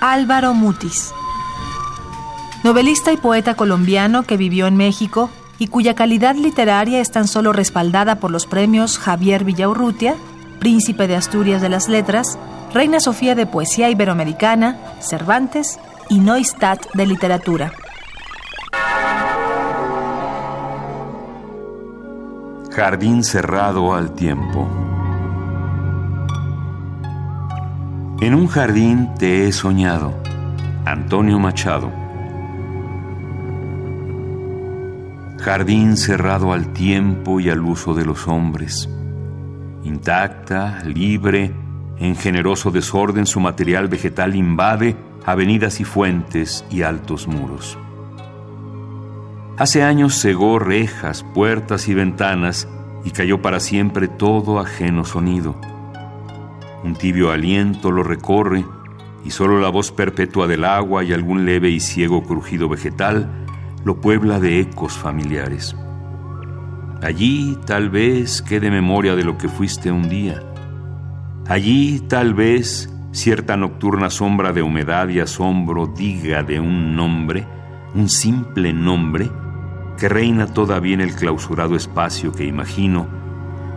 Álvaro Mutis. Novelista y poeta colombiano que vivió en México y cuya calidad literaria es tan solo respaldada por los premios Javier Villaurrutia, Príncipe de Asturias de las Letras, Reina Sofía de Poesía Iberoamericana, Cervantes y Neustadt de Literatura. Jardín cerrado al tiempo. En un jardín te he soñado. Antonio Machado. Jardín cerrado al tiempo y al uso de los hombres. Intacta, libre, en generoso desorden su material vegetal invade avenidas y fuentes y altos muros. Hace años cegó rejas, puertas y ventanas y cayó para siempre todo ajeno sonido. Un tibio aliento lo recorre y solo la voz perpetua del agua y algún leve y ciego crujido vegetal lo puebla de ecos familiares. Allí tal vez quede memoria de lo que fuiste un día. Allí tal vez cierta nocturna sombra de humedad y asombro diga de un nombre, un simple nombre, que reina todavía en el clausurado espacio que imagino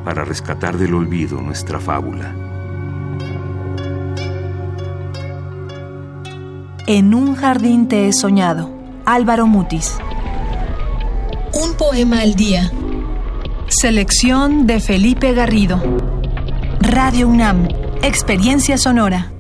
para rescatar del olvido nuestra fábula. En un jardín te he soñado. Álvaro Mutis. Un poema al día. Selección de Felipe Garrido. Radio UNAM. Experiencia sonora.